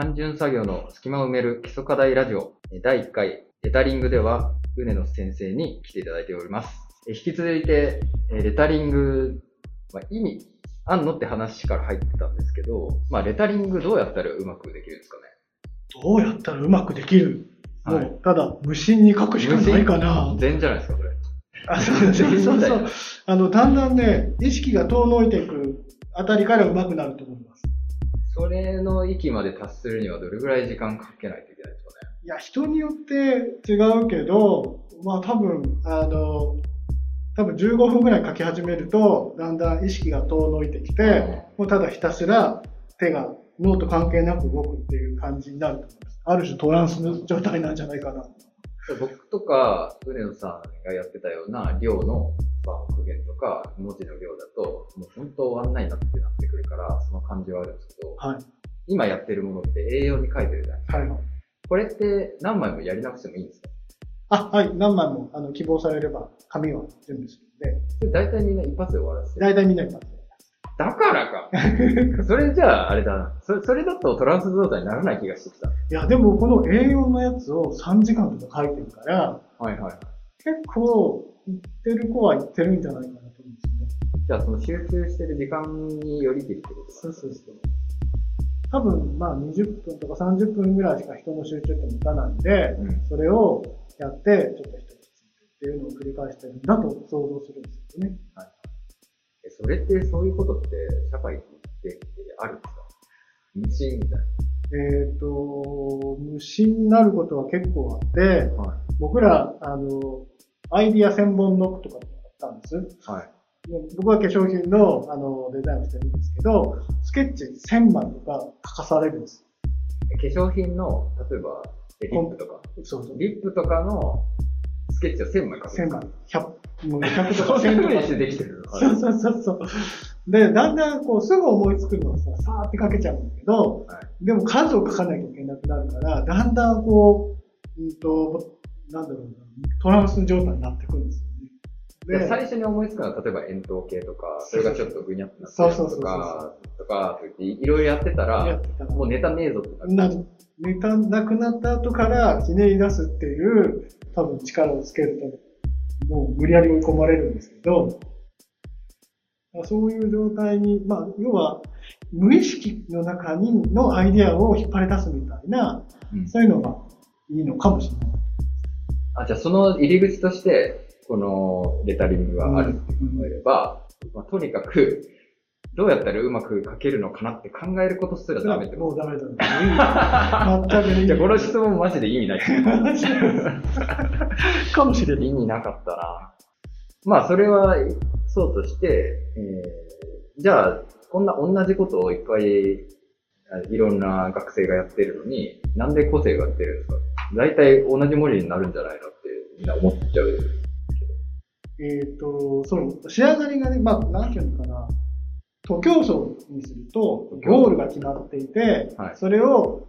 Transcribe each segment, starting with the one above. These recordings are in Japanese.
単純作業の隙間を埋める基礎課題ラジオ第1回レタリングでは、うねの先生に来ていただいております。引き続いて、レタリング、まあ、意味あんのって話から入ってたんですけど、まあ、レタリングどうやったらうまくできるんですかね？どうやったらうまくできる、はい、もう、ただ、無心に書くしかないかな。全じゃないですか、これ。あ、そうそうそうそう。あの、だんだんね、意識が遠のいていくあたりからうまくなると思います。それの域まで達するにはどれぐらい時間かけないといけないですかねいや、人によって違うけど、まあ多分、あの、多分15分ぐらい書き始めると、だんだん意識が遠のいてきて、もうただひたすら手が脳と関係なく動くっていう感じになると思います。ある種トランスの状態なんじゃないかな。僕とか、上野さんがやってたような量の復元とか文字の量だと、もう本当終わんないなってなってくるから、その感じはあるんですけど、はい、今やってるものって栄養に書いてるじゃないですか。はいこれって何枚もやりなくてもいいんですか？あ、はい。何枚もあの希望されれば紙を準備するので。で、大体みんな一発で終わらせて大体みんな一発で。だからか。それじゃあ、あれだな。それ、それだとトランス状態にならない気がしてきた。いや、でもこの A4 のやつを3時間とか書いてるから、はいはい。結構、言ってる子は言ってるんじゃないかなと思うんですよね。じゃあ、その集中してる時間によりきるってことですか？そうそうそう。多分、まあ20分とか30分ぐらいしか人の集中って持たないんで、うん、それをやって、ちょっと一つっていうのを繰り返してるんだと想像するんですよね。はい。それってそういうことって社会ってあるんですか？無心みたいな。えっ、ー、と、無心になることは結構あって、はい、僕ら、あの、アイディア千本ノックとかやったんです。はい。僕は化粧品のあのデザインをしてるんですけど、スケッチ1000枚とか書かされるんです。化粧品の、例えば、リップとか。そうそう。リップとかのスケッチを1000枚書く。1000枚。100、もう 100とか1000とか。してできてるそうそうそうそう。で、だんだんこう、すぐ思いつくのをさ、さーって書けちゃうんだけど、はい、でも数を書かなきゃいけなくなるから、だんだんこう、うんと、なんだろうな、トランス状態になってくるんですで、最初に思いつくのは、例えば円筒形とか、それがちょっとぐにゃってなってるとか、とか、いろいろやってたら、もうネタねえぞってなネタなくなった後からひねり出すっていう、多分力をつけると、もう無理やり追い込まれるんですけど、そういう状態に、まあ、要は、無意識の中にのアイディアを引っ張り出すみたいな、うん、そういうのがいいのかもしれない。あ、じゃあその入り口として、このレタリングがあるって考えれば、まあ、とにかく、どうやったらうまく書けるのかなって考えることすらダメってもうダメだ。全くいい。いや、この質問マジで意味ない。かもしれない。意味なかったな。まあ、それは、そうとして、えー、じゃあ、こんな同じことをいっぱい、いろんな学生がやってるのに、なんで個性が出るんですか？大体同じ文字になるんじゃないのってみんな思っちゃう。えっ、ー、と、そう、仕上がりがね、まあ、なんていうのかな、徒競走にすると、ゴールが決まっていて、はい、それを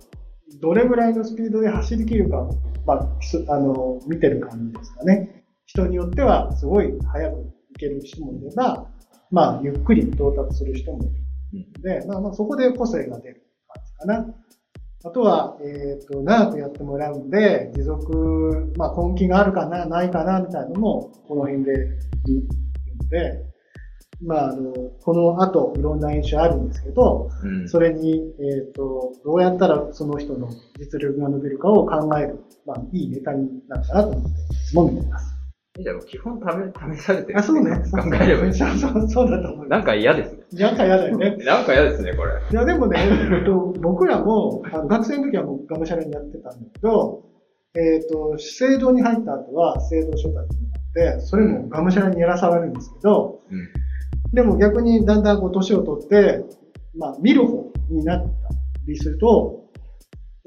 どれぐらいのスピードで走り切るか、まあ、あの、見てる感じですかね。人によっては、すごい速く行ける人もいれば、まあ、ゆっくり到達する人もいるので、まあ、まあ、そこで個性が出る感じかな。あとは、えっ、ー、と、長くやってもらうんで、持続、まあ、根気があるかな、ないかな、みたいなのも、この辺で見るので、まあ、あの、この後、いろんな演習あるんですけど、うん、それに、えっ、ー、と、どうやったらその人の実力が伸びるかを考える、まあ、いいネタになるかなと思って、も見てます。じゃあ、基本試されてる、あ、そうね。考えればいい。そうそう、そうだと思う。なんか嫌ですね。なんか嫌だよね。なんか嫌ですね、これ。いや、でもね、えっと、僕らも、あの学生の時はもうがむしゃらにやってたんだけど、えっ、ー、と、制度に入った後は、制度所達になって、それもがむしゃらにやらされるんですけど、うん、でも逆にだんだんこう、年を取って、まあ、見る方になったりすると、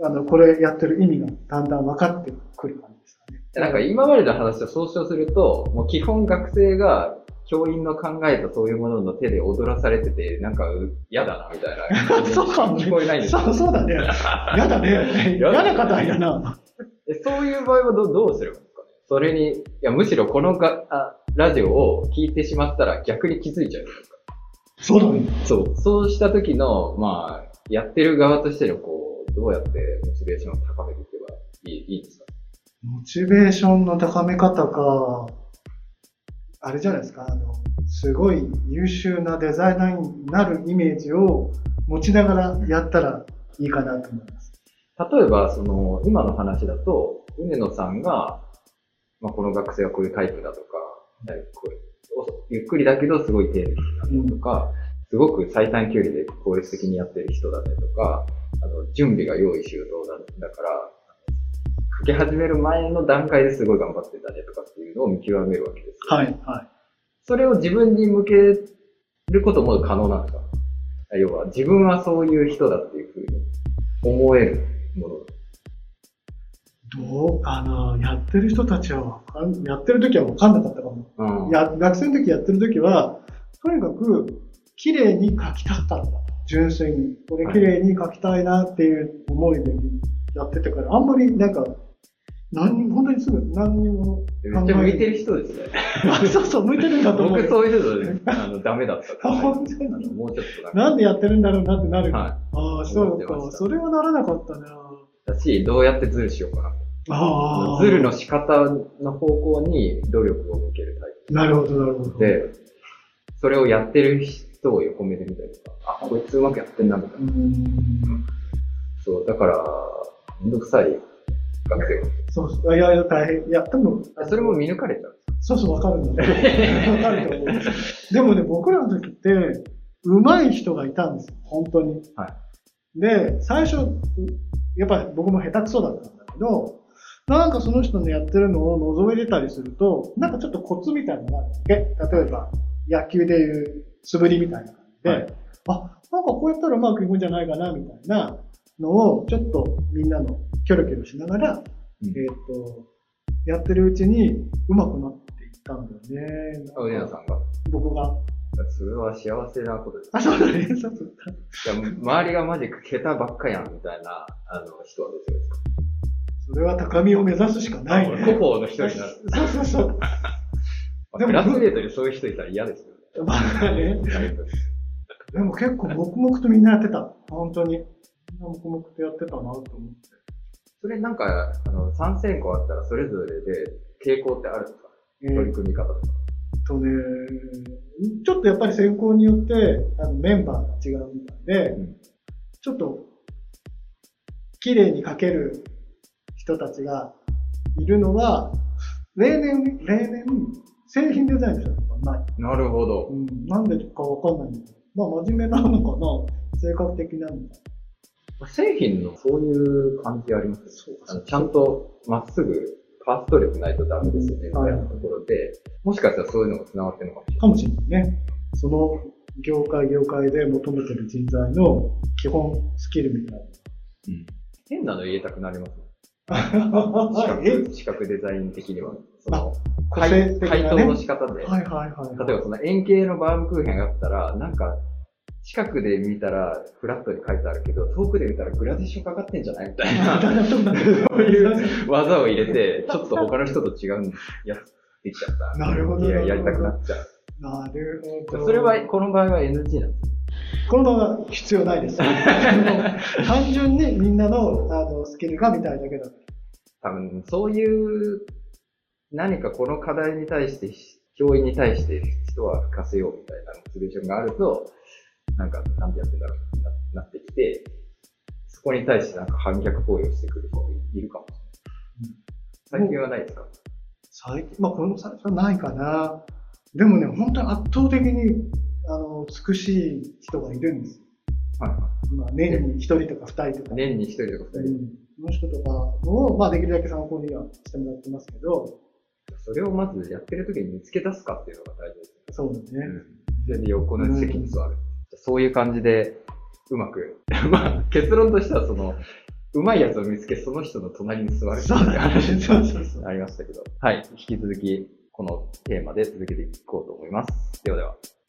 あの、これやってる意味がだんだん分かってくる感じですかね。なんか今までの話を総称すると、もう基本学生が教員の考えたそういうものの手で踊らされてて、なんか嫌だな、みたいな。そうか。聞こえないんですそうそうだね。嫌だね。嫌な方だな。そういう場合はどどうすればいいですかね？それに、いや、むしろこのがあラジオを聞いてしまったら逆に気づいちゃうそうだね。そう。そうした時の、まあ、やってる側としてのこう、どうやってモチベーションを高めていけばいいいいんですか？モチベーションの高め方か、あれじゃないですか、あの、すごい優秀なデザイナーになるイメージを持ちながらやったらいいかなと思います。例えば、その、今の話だと、梅野さんが、まあ、この学生はこういうタイプだとか、ゆっくりだけどすごい丁寧になるとか、うん、すごく最短距離で効率的にやってる人だねとか、あの、準備が用意周到だだから、書き始める前の段階ですごい頑張ってたねとかっていうのを見極めるわけです。はい、はい。それを自分に向けることも可能なんですか要は、自分はそういう人だっていうふうに思えるものどうかなやってる人たちはやってる時は分かんなかったかも。うん、や学生の時やってる時は、とにかく、綺麗に書きたかった。純粋に。これ綺麗に書きたいなっていう思いでやってたから、あんまりなんか、何本当にすぐ何にもめっちゃ向いてる人ですね。あ、そうそう、向いてるんだと思う。僕そういう人あのダメだった。本当に？もうちょっとなんでやってるんだろうなってなる。はい、ああ、そうか。それはならなかったな。だし、どうやってズルしようかな。ああ。ズルの仕方の方向に努力を向けるタイプ。なるほど、なるほど。で、それをやってる人を横目で見たりとか、あ、こいつうまくやってんな、みたいな。そう、だから、めんどくさい学生そうそう。いやいや、大変。いや、多分。それも見抜かれちゃうそうそう、わかるんだ。わかると思う。でもね、僕らの時って、上手い人がいたんですよ。本当に。はい。で、最初、やっぱり僕も下手くそだったんだけど、なんかその人のやってるのを覗いてたりすると、なんかちょっとコツみたいなのがあるわけ。例えば、野球でいう素振りみたいな感じで、はい、あ、なんかこうやったらうまくいくんじゃないかな、みたいなのを、ちょっとみんなのキョロキョロしながら、うん、えっ、と、やってるうちにうまくなっていったんだよね。あ、上野さんが僕が。それは幸せなことです。あ、そうだね。そうそういや、周りがマジ下手ばっかやん、みたいな、あの、人はどうですか？それは高みを目指すしかない、ね。広報の人になる。そうそうそう。でも、クラスメートにそういう人いたら嫌ですよね。まあね。でも結構黙々とみんなやってた。本当に。みんな黙々とやってたなと思って。それなんか、あの、3選考あったらそれぞれで傾向ってあるんですか、えー、取り組み方とか。とね、ちょっとやっぱり選考によってあのメンバーが違うみたいで、うん、ちょっと綺麗に書ける人たちがいるのは、例年、例年、製品デザインの人とかない。なるほど。うん、なんでかわかんないんだけど、まあ真面目なのかな？性格的なのか製品のそういう感じありますそうあのちゃんとまっすぐパーストレスないとダメですよね、みたいなところで、もしかしたらそういうのが繋がってるのかもしれない。かもしれないね。その業界業界で求めてる人材の基本スキルみたいな。うん。変なの言えたくなります視覚視覚デザイン的には。その回回答の仕方で。はいはいはい、例えばその円形のバームクーヘンがあったら、なんか、近くで見たらフラットに書いてあるけど、遠くで見たらグラデーションかかってんじゃない？みたいな。そういう技を入れて、ちょっと他の人と違うやつできちゃった。なるほど。いや、やりたくなっちゃう。なるほど。それは、この場合は NG なんですこの場合は必要ないです。単純にみんなのあのスキルが見たいだけだ。多分、そういう何かこの課題に対して、教員に対して人は吹かせようみたいなモチベーションがあると、なんか、なんでやってんだろうななってきて、そこに対してなんか反逆行為をしてくる人もいるかもしれない。最近はないですか？最近、まあこの最近はないかな。でもね、本当に圧倒的に、あの、美しい人がいるんですよ。はいはい。まあ年に一人とか二人とか。年に一人とか二人。うんその人とかを、まあ、できるだけ参考にはしてもらってますけど、それをまずやってる時に見つけ出すかっていうのが大事です、ね。そうですね。うん。で、横の席に座る。うん、そういう感じで、うまく。まあ、結論としては、その、うまいやつを見つけ、その人の隣に座るっていう話そうそうそうありましたけど。はい。引き続き、このテーマで続けていこうと思います。ではでは。